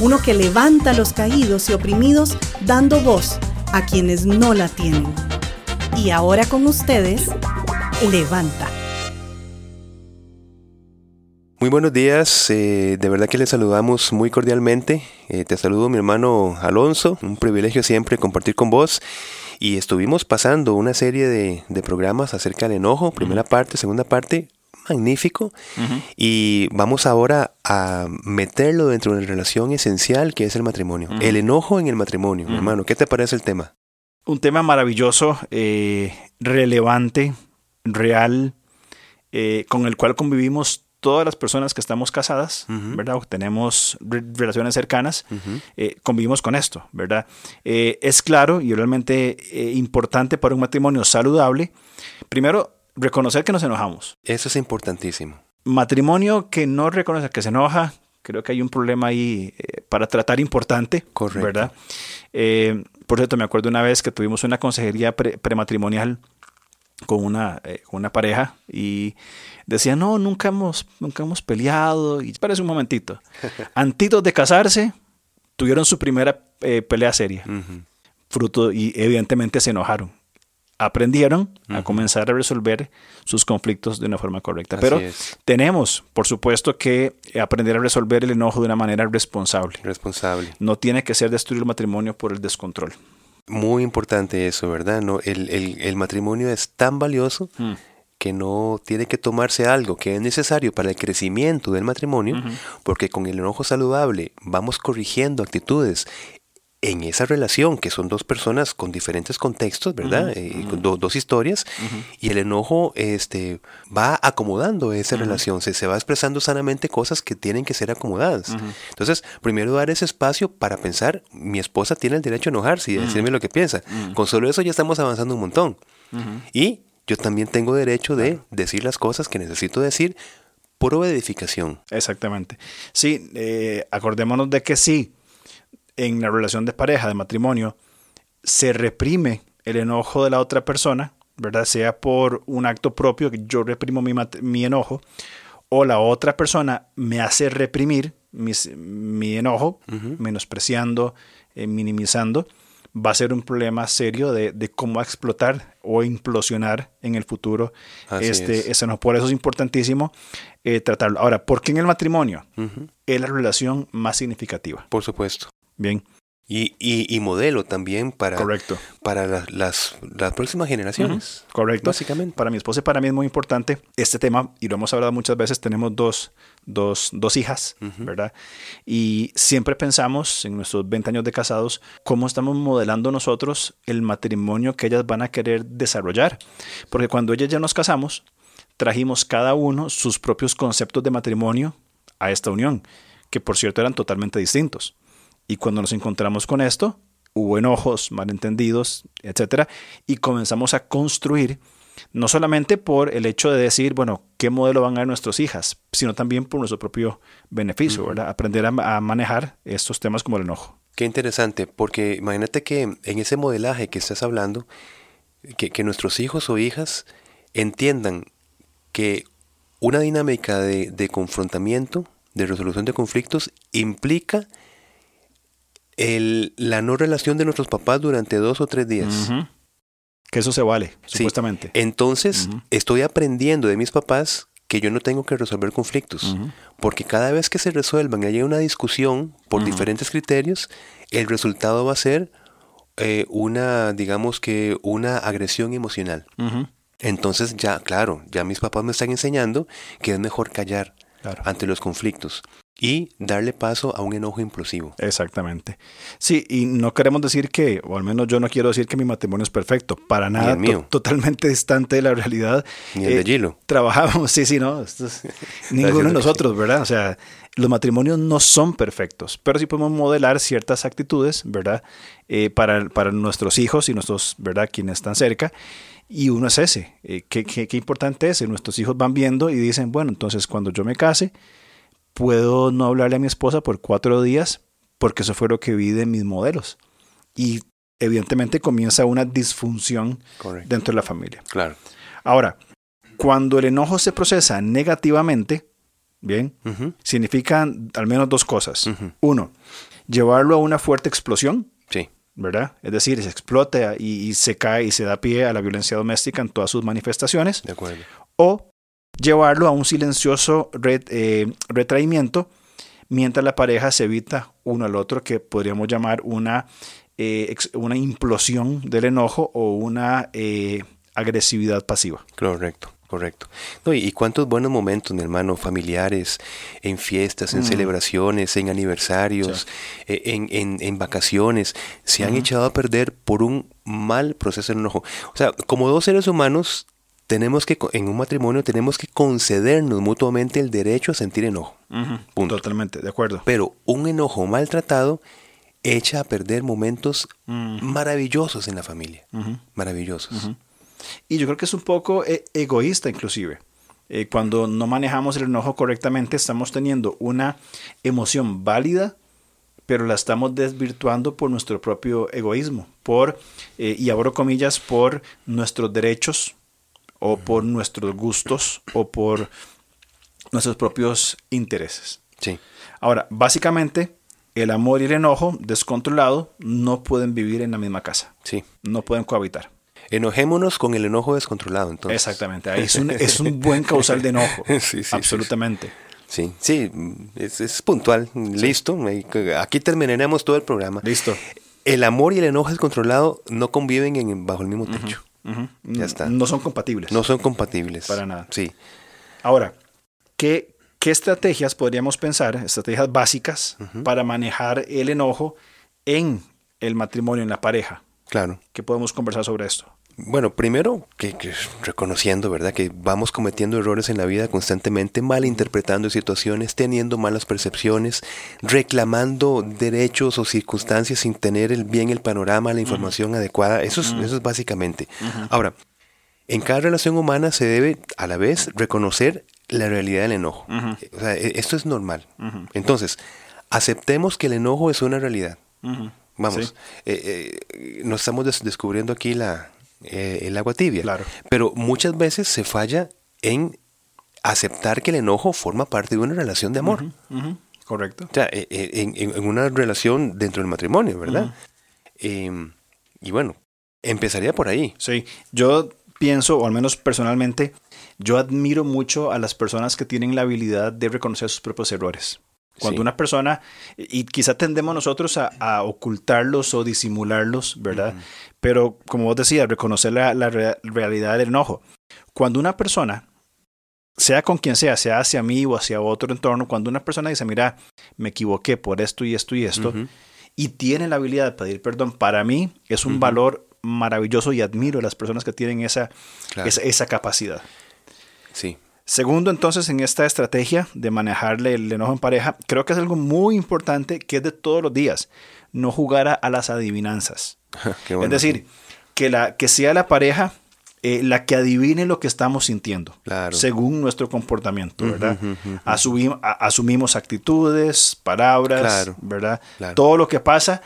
uno que levanta a los caídos y oprimidos dando voz a quienes no la tienen. Y ahora con ustedes, Levanta. Muy buenos días, eh, de verdad que les saludamos muy cordialmente. Eh, te saludo mi hermano Alonso, un privilegio siempre compartir con vos. Y estuvimos pasando una serie de, programas acerca del enojo, primera parte, segunda parte, magnífico. Y vamos ahora a meterlo dentro de una relación esencial que es el matrimonio. El enojo en el matrimonio, hermano, ¿qué te parece el tema? Un tema maravilloso, eh, relevante, real, con el cual convivimos todas las personas que estamos casadas, ¿verdad? O tenemos relaciones cercanas, eh, convivimos con esto, ¿verdad? Eh, es claro y realmente eh, importante para un matrimonio saludable, primero, reconocer que nos enojamos. Eso es importantísimo. Matrimonio que no reconoce que se enoja, creo que hay un problema ahí para tratar importante, Correcto. ¿verdad? por cierto, me acuerdo una vez que tuvimos una consejería prematrimonial con una, con una pareja y decía, no, nunca hemos, nunca hemos peleado. Y espérese un momentito. Antitos de casarse, tuvieron su primera eh, pelea seria. Fruto, y evidentemente se enojaron. Aprendieron a comenzar a resolver sus conflictos de una forma correcta. Pero tenemos, por supuesto, que aprender a resolver el enojo de una manera responsable. Responsable. No tiene que ser destruir el matrimonio por el descontrol. Muy importante eso, ¿verdad? No, el, matrimonio es tan valioso mm que no tiene que tomarse algo que es necesario para el crecimiento del matrimonio, porque con el enojo saludable vamos corrigiendo actitudes en esa relación, que son dos personas con diferentes contextos, ¿verdad? Eh, con dos historias, y el enojo este, va acomodando esa relación, se, se, va expresando sanamente cosas que tienen que ser acomodadas. Entonces, primero dar ese espacio para pensar, mi esposa tiene el derecho a enojarse y decirme lo que piensa. Con solo eso ya estamos avanzando un montón. Y yo también tengo derecho de decir las cosas que necesito decir por edificación. Exactamente. Sí, eh, acordémonos de que sí, en la relación de pareja, de matrimonio, se reprime el enojo de la otra persona, ¿verdad? Sea por un acto propio, que yo reprimo mi, enojo, o la otra persona me hace reprimir mi enojo, menospreciando, eh, minimizando va a ser un problema serio de, de cómo explotar o implosionar en el futuro este, es. no, por eso es importantísimo eh, tratarlo. Ahora, ¿por qué en el matrimonio? Es la relación más significativa. Por supuesto. Bien. Y, y, modelo también para, Correcto. para las, las, próximas generaciones. Correcto. Básicamente. Para mi esposa y para mí es muy importante este tema, y lo hemos hablado muchas veces, tenemos dos, dos, dos hijas, ¿verdad? Y siempre pensamos en nuestros 20 años de casados, cómo estamos modelando nosotros el matrimonio que ellas van a querer desarrollar. Porque cuando ellas ya nos casamos, trajimos cada uno sus propios conceptos de matrimonio a esta unión, que por cierto eran totalmente distintos. Y cuando nos encontramos con esto, hubo enojos, malentendidos, etc. Y comenzamos a construir, no solamente por el hecho de decir, bueno, qué modelo van a ver nuestras hijas, sino también por nuestro propio beneficio, ¿verdad? Aprender a, manejar estos temas como el enojo. Qué interesante, porque imagínate que en ese modelaje que estás hablando, que, nuestros hijos o hijas entiendan que una dinámica de, de confrontamiento, de resolución de conflictos, implica el, la no relación de nuestros papás durante dos o tres días. Que eso se vale, supuestamente. Entonces, estoy aprendiendo de mis papás que yo no tengo que resolver conflictos, porque cada vez que se resuelvan y haya una discusión por diferentes criterios, el resultado va a ser eh, una, digamos que, una agresión emocional. Entonces ya, claro, ya mis papás me están enseñando que es mejor callar ante los conflictos y darle paso a un enojo implosivo. Exactamente. Sí, y no queremos decir que, o al menos yo no quiero decir que mi matrimonio es perfecto, para nada, mío. totalmente distante de la realidad. Ni el de eh, Gilo. Trabajamos, sí, sí, no, esto es, ninguno de nosotros, ¿verdad? O sea, los matrimonios no son perfectos, pero sí podemos modelar ciertas actitudes, ¿verdad? Eh, para, para, nuestros hijos y nuestros, ¿verdad? Quienes están cerca. Y uno es ese. Eh, ¿qué, qué, qué, importante es? Nuestros hijos van viendo y dicen, bueno, entonces cuando yo me case, puedo no hablarle a mi esposa por cuatro días porque eso fue lo que vi de mis modelos. Y evidentemente comienza una disfunción Correcto. dentro de la familia. Claro. Ahora, cuando el enojo se procesa negativamente, Bien, significan al menos dos cosas. Uno, llevarlo a una fuerte explosión. Sí. ¿Verdad? Es decir, se explota y, se cae y se da pie a la violencia doméstica en todas sus manifestaciones. De acuerdo. O llevarlo a un silencioso eh, retraimiento mientras la pareja se evita uno al otro, que podríamos llamar una, eh, una implosión del enojo o una eh, agresividad pasiva. Correcto. Correcto. No, y, cuántos buenos momentos, mi hermano, familiares, en fiestas, en mm. celebraciones, en aniversarios, e, en, en, vacaciones, se han echado a perder por un mal proceso de enojo. O sea, como dos seres humanos, tenemos que, en un matrimonio, tenemos que concedernos mutuamente el derecho a sentir enojo. Totalmente, de acuerdo. Pero un enojo maltratado echa a perder momentos maravillosos en la familia. Maravillosos. Y yo creo que es un poco eh, egoísta inclusive. Eh, cuando no manejamos el enojo correctamente, estamos teniendo una emoción válida, pero la estamos desvirtuando por nuestro propio egoísmo, por, eh, y abro comillas, por nuestros derechos o por nuestros gustos o por nuestros propios intereses. Sí. Ahora, básicamente, el amor y el enojo descontrolado no pueden vivir en la misma casa. Sí. No pueden cohabitar. Enojémonos con el enojo descontrolado, entonces. Exactamente, es un, es un buen causal de enojo. sí, sí, Absolutamente. Sí, sí, es, puntual. Listo. Aquí terminaremos todo el programa. Listo. El amor y el enojo descontrolado no conviven en, bajo el mismo techo. Ya está. No son compatibles. No son compatibles. Para nada. Sí. Ahora, ¿qué, qué estrategias podríamos pensar, estrategias básicas, para manejar el enojo en el matrimonio, en la pareja? Claro. ¿Qué podemos conversar sobre esto? Bueno, primero que, reconociendo, ¿verdad? Que vamos cometiendo errores en la vida constantemente, malinterpretando situaciones, teniendo malas percepciones, reclamando derechos o circunstancias sin tener el bien el panorama, la información adecuada. Eso es, eso es básicamente. Ahora, en cada relación humana se debe a la vez reconocer la realidad del enojo. O sea, e, esto es normal. Entonces, aceptemos que el enojo es una realidad. Vamos, eh, eh, nos estamos descubriendo aquí la, eh, el agua tibia. Claro. Pero muchas veces se falla en aceptar que el enojo forma parte de una relación de amor. Correcto. O sea, e, e, en, una relación dentro del matrimonio, ¿verdad? Em, y bueno, empezaría por ahí. Sí, yo pienso, o al menos personalmente, yo admiro mucho a las personas que tienen la habilidad de reconocer sus propios errores. Cuando una persona, y quizá tendemos nosotros a, ocultarlos o disimularlos, ¿verdad? Pero como vos decías, reconocer la, realidad del enojo. Cuando una persona, sea con quien sea, sea hacia mí o hacia otro entorno, cuando una persona dice, mira, me equivoqué por esto y esto y esto, y tiene la habilidad de pedir perdón, para mí es un valor maravilloso y admiro a las personas que tienen esa, esa, esa capacidad. Sí. Segundo, entonces, en esta estrategia de manejarle el enojo en pareja, creo que es algo muy importante que es de todos los días, no jugar a, las adivinanzas. es decir, que, la, que sea la pareja eh, la que adivine lo que estamos sintiendo, según nuestro comportamiento, ¿verdad? asumimos actitudes, palabras, ¿verdad? Todo lo que pasa,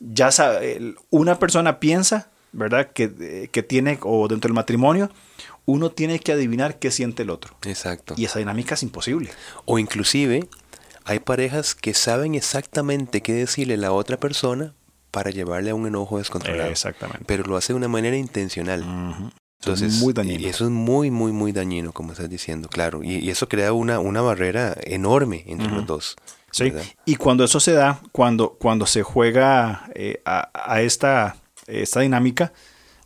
ya sabe, una persona piensa, ¿verdad? Que, que tiene, o dentro del matrimonio, uno tiene que adivinar qué siente el otro. Exacto. Y esa dinámica es imposible. O inclusive hay parejas que saben exactamente qué decirle a la otra persona para llevarle a un enojo descontrolado. exactamente. Pero lo hace de una manera intencional. Entonces, muy dañino. Y eso es muy, muy, muy dañino, como estás diciendo, claro. Y, eso crea una, una barrera enorme entre los dos. Sí. Y cuando eso se da, cuando, cuando se juega eh, a, a, esta, esta dinámica,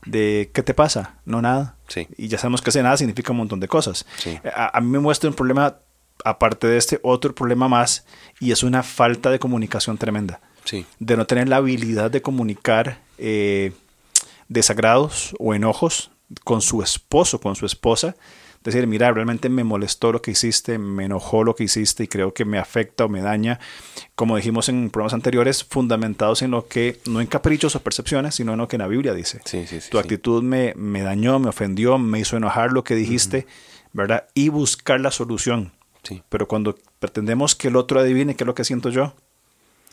de ¿qué te pasa? No nada. Sí. Y ya sabemos que ese nada significa un montón de cosas. Sí. A, mí me muestra un problema, aparte de este, otro problema más, y es una falta de comunicación tremenda. Sí. De no tener la habilidad de comunicar eh, desagrados o enojos con su esposo, con su esposa, decir, mira, realmente me molestó lo que hiciste, me enojó lo que hiciste y creo que me afecta o me daña, como dijimos en programas anteriores, fundamentados en lo que, no en caprichos o percepciones, sino en lo que la Biblia dice. tu actitud me, me, dañó, me ofendió, me hizo enojar lo que dijiste, ¿verdad? Y buscar la solución. Pero cuando pretendemos que el otro adivine qué es lo que siento yo,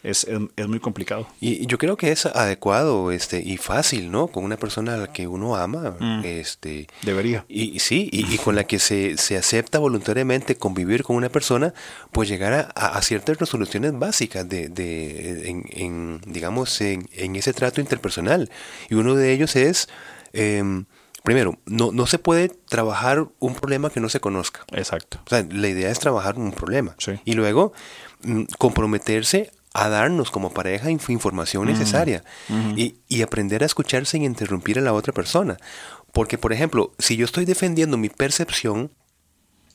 es, es, muy complicado. Y yo creo que es adecuado este, y fácil, ¿no? Con una persona a la que uno ama. Mm. Este, Debería. Y, sí, y, con la que se, se, acepta voluntariamente convivir con una persona, pues llegar a, ciertas resoluciones básicas de, de en, digamos, en, en, ese trato interpersonal. Y uno de ellos es... Em, primero, no, no se puede trabajar un problema que no se conozca. Exacto. O sea, la idea es trabajar un problema. Sí. Y luego, mm, comprometerse a darnos como pareja información necesaria y, aprender a escuchar sin interrumpir a la otra persona. Porque, por ejemplo, si yo estoy defendiendo mi percepción,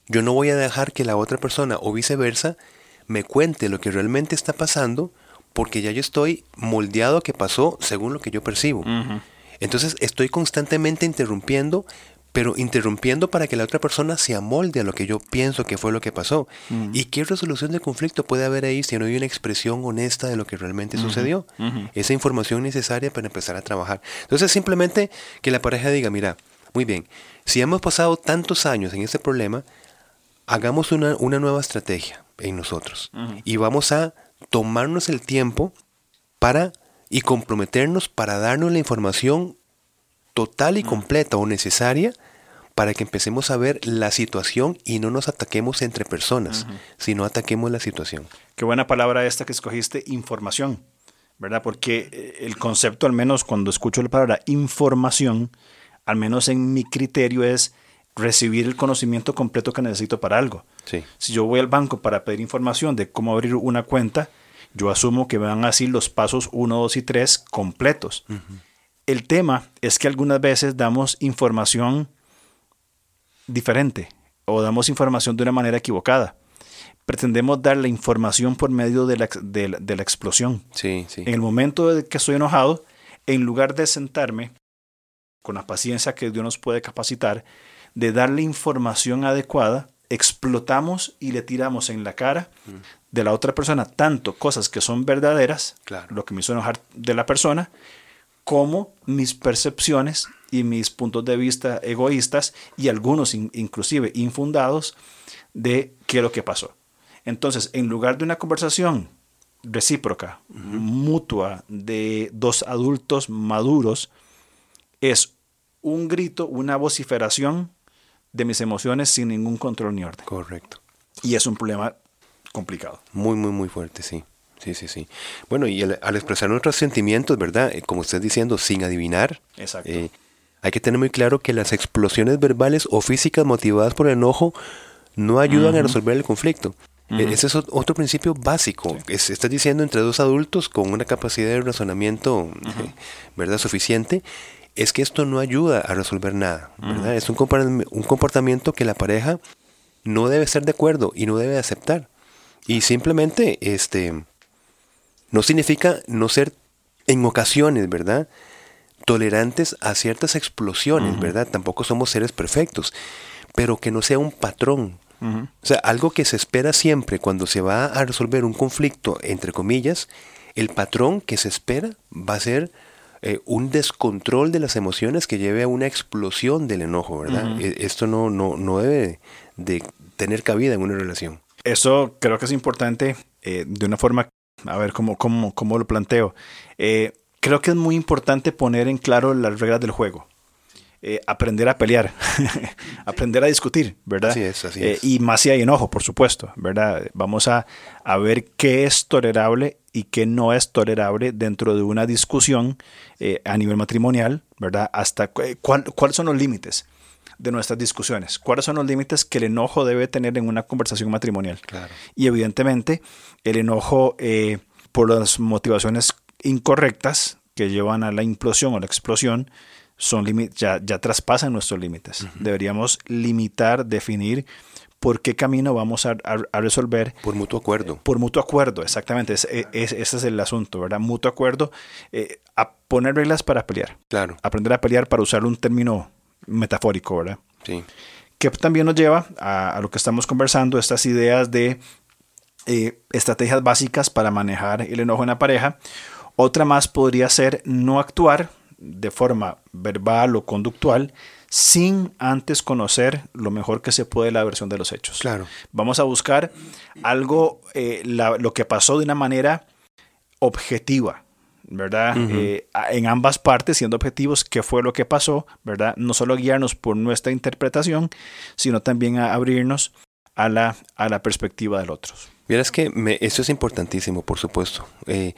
yo no voy a dejar que la otra persona o viceversa me cuente lo que realmente está pasando porque ya yo estoy moldeado a que pasó según lo que yo percibo. Entonces estoy constantemente interrumpiendo pero interrumpiendo para que la otra persona se amolde a lo que yo pienso que fue lo que pasó. Mm. ¿Y qué resolución de conflicto puede haber ahí si no hay una expresión honesta de lo que realmente sucedió? Esa información necesaria para empezar a trabajar. Entonces simplemente que la pareja diga, mira, muy bien, si hemos pasado tantos años en este problema, hagamos una, nueva estrategia en nosotros y vamos a tomarnos el tiempo para y comprometernos para darnos la información total y completa o necesaria para que empecemos a ver la situación y no nos ataquemos entre personas, sino ataquemos la situación. Qué buena palabra esta que escogiste, información, ¿verdad? Porque eh, el concepto, al menos cuando escucho la palabra información, al menos en mi criterio es recibir el conocimiento completo que necesito para algo. Si yo voy al banco para pedir información de cómo abrir una cuenta, yo asumo que van a decir los pasos 1, 2 y 3 completos. El tema es que algunas veces damos información diferente o damos información de una manera equivocada. Pretendemos dar la información por medio de la, de, la explosión. Sí, sí. En el momento de que estoy enojado, en lugar de sentarme con la paciencia que Dios nos puede capacitar, de darle información adecuada, explotamos y le tiramos en la cara mm. de la otra persona tanto cosas que son verdaderas, lo que me hizo enojar de la persona, como mis percepciones y mis puntos de vista egoístas y algunos inclusive infundados de qué es lo que pasó. Entonces, en lugar de una conversación recíproca, mutua, de dos adultos maduros, es un grito, una vociferación de mis emociones sin ningún control ni orden. Correcto. Y es un problema complicado. Muy, muy, muy fuerte, sí. Sí, sí, sí. Bueno, y al expresar nuestros sentimientos, ¿verdad? Eh, como usted diciendo, sin adivinar. Exacto. Eh, hay que tener muy claro que las explosiones verbales o físicas motivadas por el enojo no ayudan a resolver el conflicto. E, ese es otro principio básico. estás diciendo entre dos adultos con una capacidad de razonamiento, eh, ¿verdad? Suficiente. Es que esto no ayuda a resolver nada, ¿verdad? Es un, un comportamiento que la pareja no debe estar de acuerdo y no debe aceptar. Y simplemente, este, no significa no ser en ocasiones, ¿verdad? Tolerantes a ciertas explosiones, ¿verdad? Tampoco somos seres perfectos, pero que no sea un patrón. O sea, algo que se espera siempre cuando se va a resolver un conflicto, entre comillas, el patrón que se espera va a ser eh, un descontrol de las emociones que lleve a una explosión del enojo, ¿verdad? E, esto no, no, no debe de tener cabida en una relación. Eso creo que es importante eh, de una forma a ver cómo, cómo, cómo lo planteo. Eh, creo que es muy importante poner en claro las reglas del juego. Eh, aprender a pelear, aprender a discutir, ¿verdad? Así es, así eh, y más si hay enojo, por supuesto, ¿verdad? Vamos a, a, ver qué es tolerable y qué no es tolerable dentro de una discusión a nivel matrimonial, ¿verdad? Hasta cuál, cuáles son los límites de nuestras discusiones. ¿Cuáles son los límites que el enojo debe tener en una conversación matrimonial? Y evidentemente el enojo eh, por las motivaciones incorrectas que llevan a la implosión o la explosión son ya, ya traspasan nuestros límites. Deberíamos limitar, definir por qué camino vamos a, resolver. Por mutuo acuerdo. Por mutuo acuerdo, exactamente. ese es el asunto, ¿verdad? Mutuo acuerdo. Eh, a poner reglas para pelear. Claro. Aprender a pelear para usar un término metafórico, ¿verdad? Sí. que también nos lleva a, lo que estamos conversando, estas ideas de eh, estrategias básicas para manejar el enojo en la pareja. Otra más podría ser no actuar de forma verbal o conductual sin antes conocer lo mejor que se puede la versión de los hechos. Claro. Vamos a buscar algo, eh, lo que pasó de una manera objetiva, ¿verdad? Eh, en ambas partes, siendo objetivos, qué fue lo que pasó, ¿verdad? No solo guiarnos por nuestra interpretación, sino también a abrirnos a la, a la perspectiva del otro. Vieras que me, eso es importantísimo, por supuesto. Eh,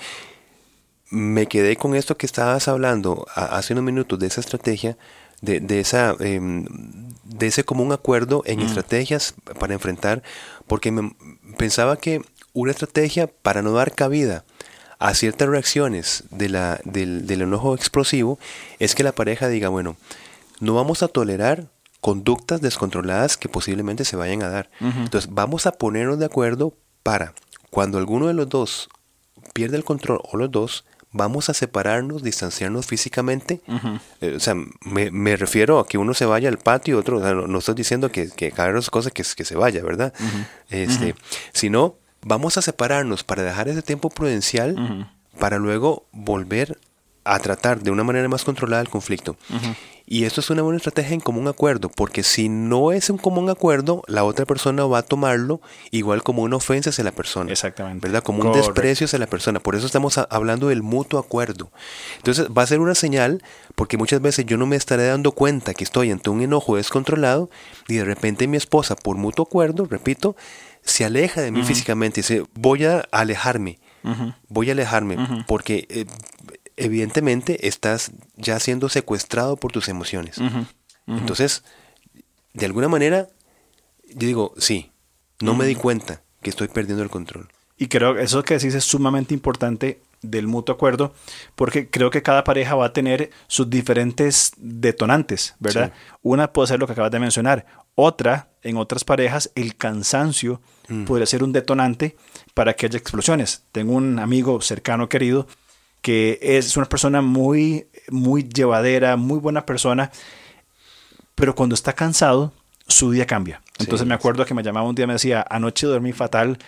me quedé con esto que estabas hablando hace unos minutos de esa estrategia, de, de esa, em, de ese común acuerdo en mm. estrategias para enfrentar, porque me, pensaba que una estrategia para no dar cabida a ciertas reacciones de la, del, del enojo explosivo es que la pareja diga, bueno, no vamos a tolerar conductas descontroladas que posiblemente se vayan a dar. Entonces, vamos a ponernos de acuerdo para cuando alguno de los dos pierde el control o los dos, vamos a separarnos, distanciarnos físicamente. Eh, o sea, me, refiero a que uno se vaya al patio, otro, no, estoy diciendo que, que cada cosa que, que se vaya, ¿verdad? este, Sino, vamos a separarnos para dejar ese tiempo prudencial para luego volver a tratar de una manera más controlada el conflicto. Y esto es una buena estrategia en común acuerdo, porque si no es un común acuerdo, la otra persona va a tomarlo igual como una ofensa hacia la persona. Exactamente. ¿Verdad? Como un desprecio hacia la persona. Por eso estamos hablando del mutuo acuerdo. Entonces va a ser una señal, porque muchas veces yo no me estaré dando cuenta que estoy ante un enojo descontrolado y de repente mi esposa, por mutuo acuerdo, repito, se aleja de mí físicamente dice, voy a alejarme, voy a alejarme, porque eh, evidentemente estás ya siendo secuestrado por tus emociones. Entonces, de alguna manera, yo digo, sí, no me di cuenta que estoy perdiendo el control. Y creo que eso que decís es sumamente importante del mutuo acuerdo, porque creo que cada pareja va a tener sus diferentes detonantes, ¿verdad? Una puede ser lo que acabas de mencionar, otra, en otras parejas, el cansancio mm. podría ser un detonante para que haya explosiones. Tengo un amigo cercano, querido, que es una persona muy, muy llevadera, muy buena persona, pero cuando está cansado, su día cambia. Entonces me acuerdo que me llamaba un día y me decía, anoche dormí fatal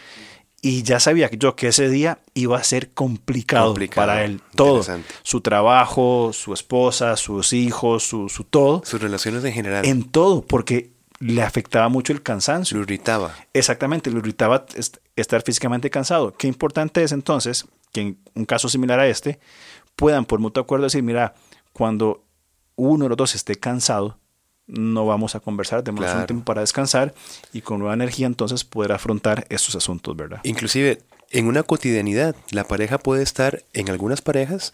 y ya sabía que yo que ese día iba a ser complicado, para él. Todo. Su trabajo, su esposa, sus hijos, su, su, todo. Sus relaciones en general. En todo, porque le afectaba mucho el cansancio. Lo irritaba. Exactamente, lo irritaba estar físicamente cansado. Qué importante es entonces que en un caso similar a este puedan por mutuo acuerdo decir, mira, cuando uno de los dos esté cansado, no vamos a conversar, tenemos un tiempo para descansar y con nueva energía entonces poder afrontar estos asuntos, ¿verdad? Inclusive en una cotidianidad, la pareja puede estar, en algunas parejas,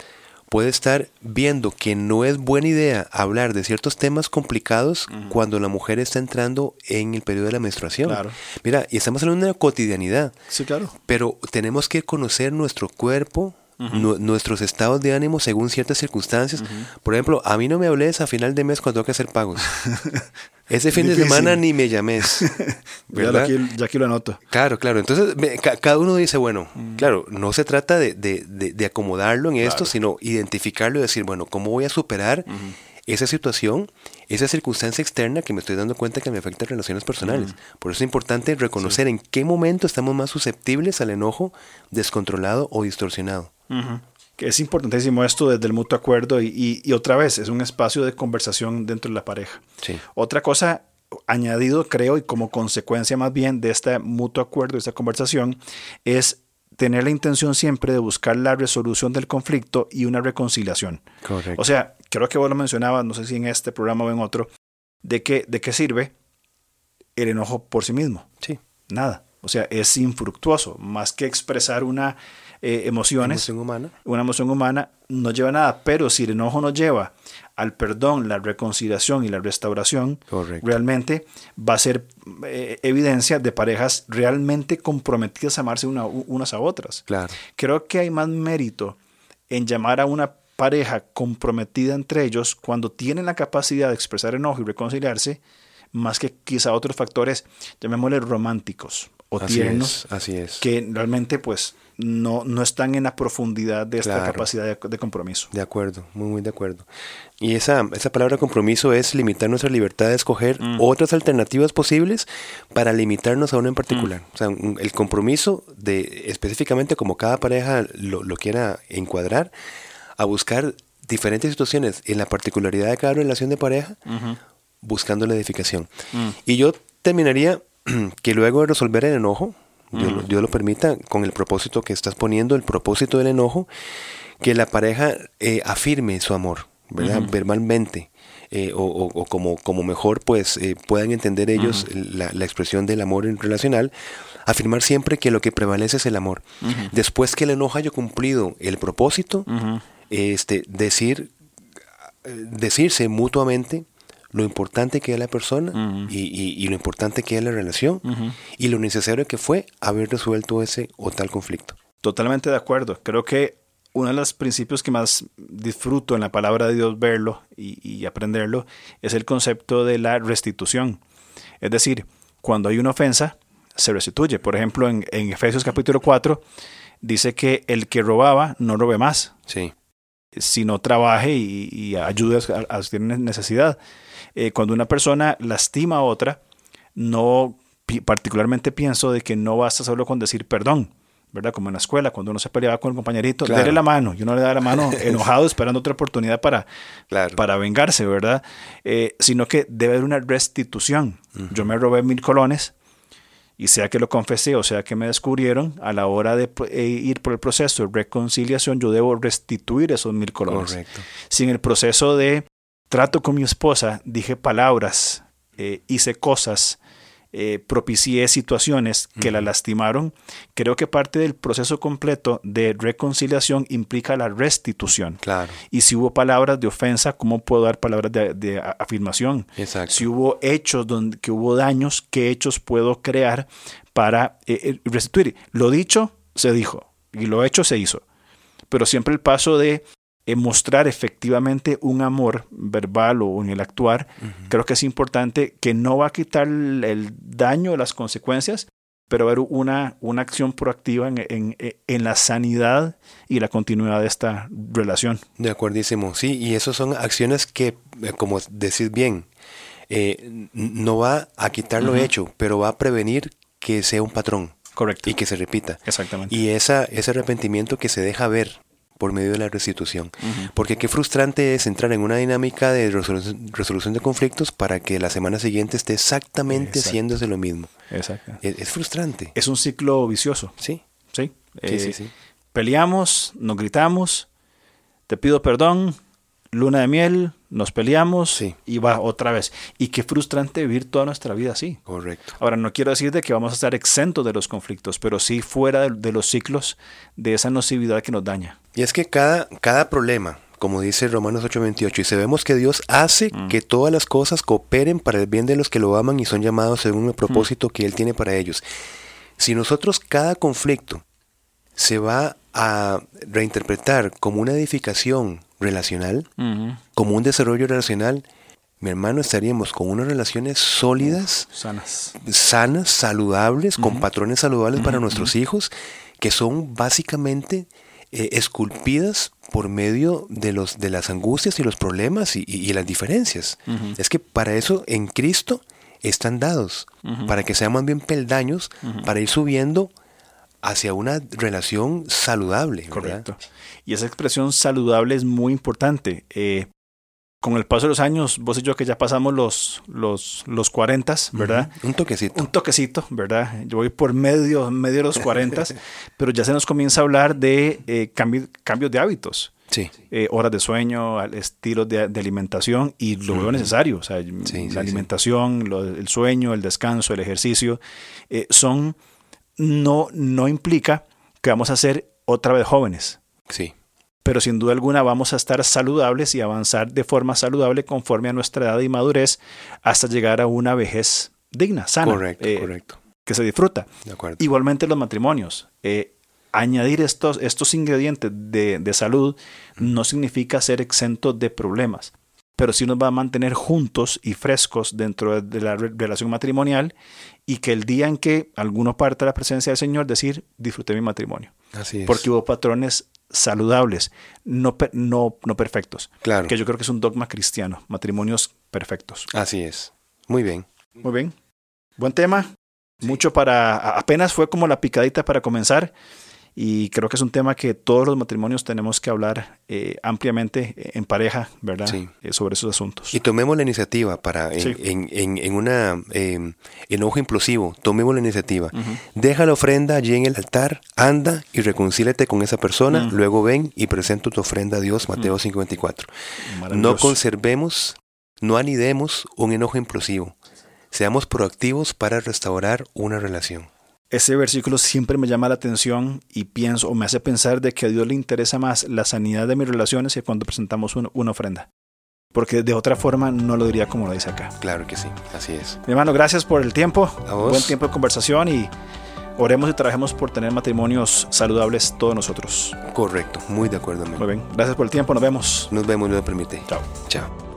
puede estar viendo que no es buena idea hablar de ciertos temas complicados cuando la mujer está entrando en el periodo de la menstruación. Claro. Mira, y estamos hablando de una cotidianidad. Sí, claro. Pero tenemos que conocer nuestro cuerpo, nuestros estados de ánimo según ciertas circunstancias. Por ejemplo, a mí no me hables a final de mes cuando tengo que hacer pagos. Ese fin de semana ni me llames. ¿verdad? Ya, aquí, lo anoto. Claro, claro. Entonces, cada uno dice, bueno, mm. claro, no se trata de, acomodarlo en esto, sino identificarlo y decir, bueno, ¿cómo voy a superar esa situación, esa circunstancia externa que me estoy dando cuenta que me afecta en relaciones personales? Por eso es importante reconocer en qué momento estamos más susceptibles al enojo descontrolado o distorsionado es importantísimo esto desde el mutuo acuerdo y, otra vez es un espacio de conversación dentro de la pareja. Otra cosa añadido, creo, y como consecuencia más bien de este mutuo acuerdo, de esta conversación, es tener la intención siempre de buscar la resolución del conflicto y una reconciliación. Correcto. O sea, creo que vos lo mencionabas, no sé si en este programa o en otro, de que, de qué sirve el enojo por sí mismo. Sí. Nada. O sea, es infructuoso, más que expresar una eh, emociones, humana. una emoción humana, no lleva nada. Pero si el enojo nos lleva al perdón, la reconciliación y la restauración, realmente va a ser eh, evidencia de parejas realmente comprometidas a amarse unas a otras. Claro. Creo que hay más mérito en llamar a una pareja comprometida entre ellos cuando tienen la capacidad de expresar enojo y reconciliarse, más que quizá otros factores, llamémosle románticos o Así tiernos es, así es. que realmente pues no, no están en la profundidad de esta Claro. capacidad de, de compromiso. De acuerdo, muy, muy de acuerdo. Y esa, esa palabra compromiso es limitar nuestra libertad de escoger otras alternativas posibles para limitarnos a una en particular. O sea, un- el compromiso de específicamente como cada pareja lo, lo quiera encuadrar, a buscar diferentes situaciones en la particularidad de cada relación de pareja, buscando la edificación. Y yo terminaría que luego de resolver el enojo, Dios, lo- Dios lo permita, con el propósito que estás poniendo, el propósito del enojo, que la pareja eh, afirme su amor, ¿verdad? Verbalmente. eh, o, o- o como, como mejor pues eh, puedan entender ellos la, la expresión del amor en relacional, afirmar siempre que lo que prevalece es el amor. Después que el enojo haya cumplido el propósito, este, decir, decirse mutuamente lo importante que es la persona y, y- y lo importante que es la relación y lo necesario que fue haber resuelto ese o tal conflicto. Totalmente de acuerdo. Creo que uno de los principios que más disfruto en la palabra de Dios verlo y, y aprenderlo es el concepto de la restitución. Es decir, cuando hay una ofensa, se restituye. Por ejemplo, en, en Efesios capítulo 4 dice que el que robaba no robe más, Sí, sino trabaje y, y ayude a, a los que tienen necesidad. Eh, cuando una persona lastima a otra, no particularmente pienso de que no basta solo con decir perdón, ¿verdad? Como en la escuela, cuando uno se peleaba con el compañerito, Claro. dele la mano, y uno le da la mano enojado esperando otra oportunidad para, claro. para vengarse, ¿verdad? Eh, sino que debe haber una restitución. Yo me robé mil colones y sea que lo confesé o sea que me descubrieron, a la hora de eh, ir por el proceso de reconciliación, yo debo restituir esos mil colones. Correcto. Si en el proceso de trato con mi esposa dije palabras, eh, hice cosas, eh, propicié situaciones que la lastimaron, creo que parte del proceso completo de reconciliación implica la restitución. Claro. Y si hubo palabras de ofensa, ¿cómo puedo dar palabras de, afirmación? Exacto. Si hubo hechos donde que hubo daños, ¿qué hechos puedo crear para eh, restituir? Lo dicho, se dijo. Y lo hecho, se hizo. Pero siempre el paso de mostrar efectivamente un amor verbal o en el actuar, creo que es importante que no va a quitar el, el daño, las consecuencias, pero ver una, una acción proactiva en, en- en la sanidad y la continuidad de esta relación. De acuerdísimo, sí, y eso son acciones que, eh, como decís bien, eh, no va a quitar lo hecho, pero va a prevenir que sea un patrón Correcto. y que se repita. Exactamente. Y esa, ese arrepentimiento que se deja ver por medio de la restitución. Porque qué frustrante es entrar en una dinámica de resolución, resolución de conflictos para que la semana siguiente esté exactamente Exacto. haciéndose lo mismo. Exacto. Es, es frustrante. Es un ciclo vicioso. Sí, ¿sí? sí, Eh, sí, sí. Peleamos, nos gritamos, te pido perdón, luna de miel, nos peleamos Sí. y va otra vez. Y qué frustrante vivir toda nuestra vida así. Correcto. Ahora, no quiero decir de que vamos a estar exentos de los conflictos, pero sí fuera de, de los ciclos de esa nocividad que nos daña. Y es que cada, cada problema, como dice Romanos 8:28, y sabemos que Dios hace que todas las cosas cooperen para el bien de los que lo aman y son llamados según el propósito que Él tiene para ellos. Si nosotros cada conflicto se va a reinterpretar como una edificación relacional, como un desarrollo relacional, mi hermano, estaríamos con unas relaciones sólidas, Sanas. sanas, saludables, con patrones saludables para nuestros hijos, que son básicamente eh, esculpidas por medio de, los, de las angustias y los problemas y, y- y las diferencias. Es que para eso en Cristo están dados, para que sean más bien peldaños, para ir subiendo hacia una relación saludable. ¿verdad? Correcto. Y esa expresión saludable es muy importante. Eh, con el paso de los años, vos y yo que ya pasamos los, los, los 40, ¿verdad? Un toquecito. Un toquecito, ¿verdad? Yo voy por medio, medio de los 40, pero ya se nos comienza a hablar de eh, cambi- cambios de hábitos. Sí, eh, horas de sueño, estilos de, de alimentación y lo veo necesario. O sea, sí, la sí. alimentación, lo- el sueño, el descanso, el ejercicio, eh, son, no, no implica que vamos a ser otra vez jóvenes, sí, pero sin duda alguna vamos a estar saludables y avanzar de forma saludable conforme a nuestra edad y madurez hasta llegar a una vejez digna, sana, correcto, eh, correcto. que se disfruta. De acuerdo. Igualmente los matrimonios. Eh, añadir estos, estos ingredientes de, de salud no significa ser exento de problemas. pero sí nos va a mantener juntos y frescos dentro de la relación matrimonial y que el día en que alguno parte de la presencia del Señor, decir, disfruté mi matrimonio. Así es. Porque hubo patrones saludables, no, no, no perfectos. Claro. Que yo creo que es un dogma cristiano, matrimonios perfectos. Así es. Muy bien. Muy bien. Buen tema. Mucho para, apenas fue como la picadita para comenzar y creo que es un tema que todos los matrimonios tenemos que hablar eh, ampliamente en pareja, ¿verdad? Sí. Eh, sobre esos asuntos. Y tomemos la iniciativa para, en, Sí. en, en, en una eh, enojo implosivo, tomemos la iniciativa. Deja la ofrenda allí en el altar, anda y reconcílate con esa persona, luego ven y presenta tu ofrenda a Dios, Mateo 5:24. No Maravilloso. conservemos, no anidemos un enojo implosivo. Seamos proactivos para restaurar una relación. Ese versículo siempre me llama la atención y pienso o me hace pensar de que a Dios le interesa más la sanidad de mis relaciones que cuando presentamos un- una ofrenda. Porque de otra forma no lo diría como lo dice acá. Claro que sí, así es. Mi hermano, gracias por el tiempo. A vos. Buen tiempo de conversación y oremos y trabajemos por tener matrimonios saludables todos nosotros. Correcto, muy de acuerdo. amigo. Muy bien. Gracias por el tiempo. Nos vemos. Nos vemos, lo permite. Chao. Chao.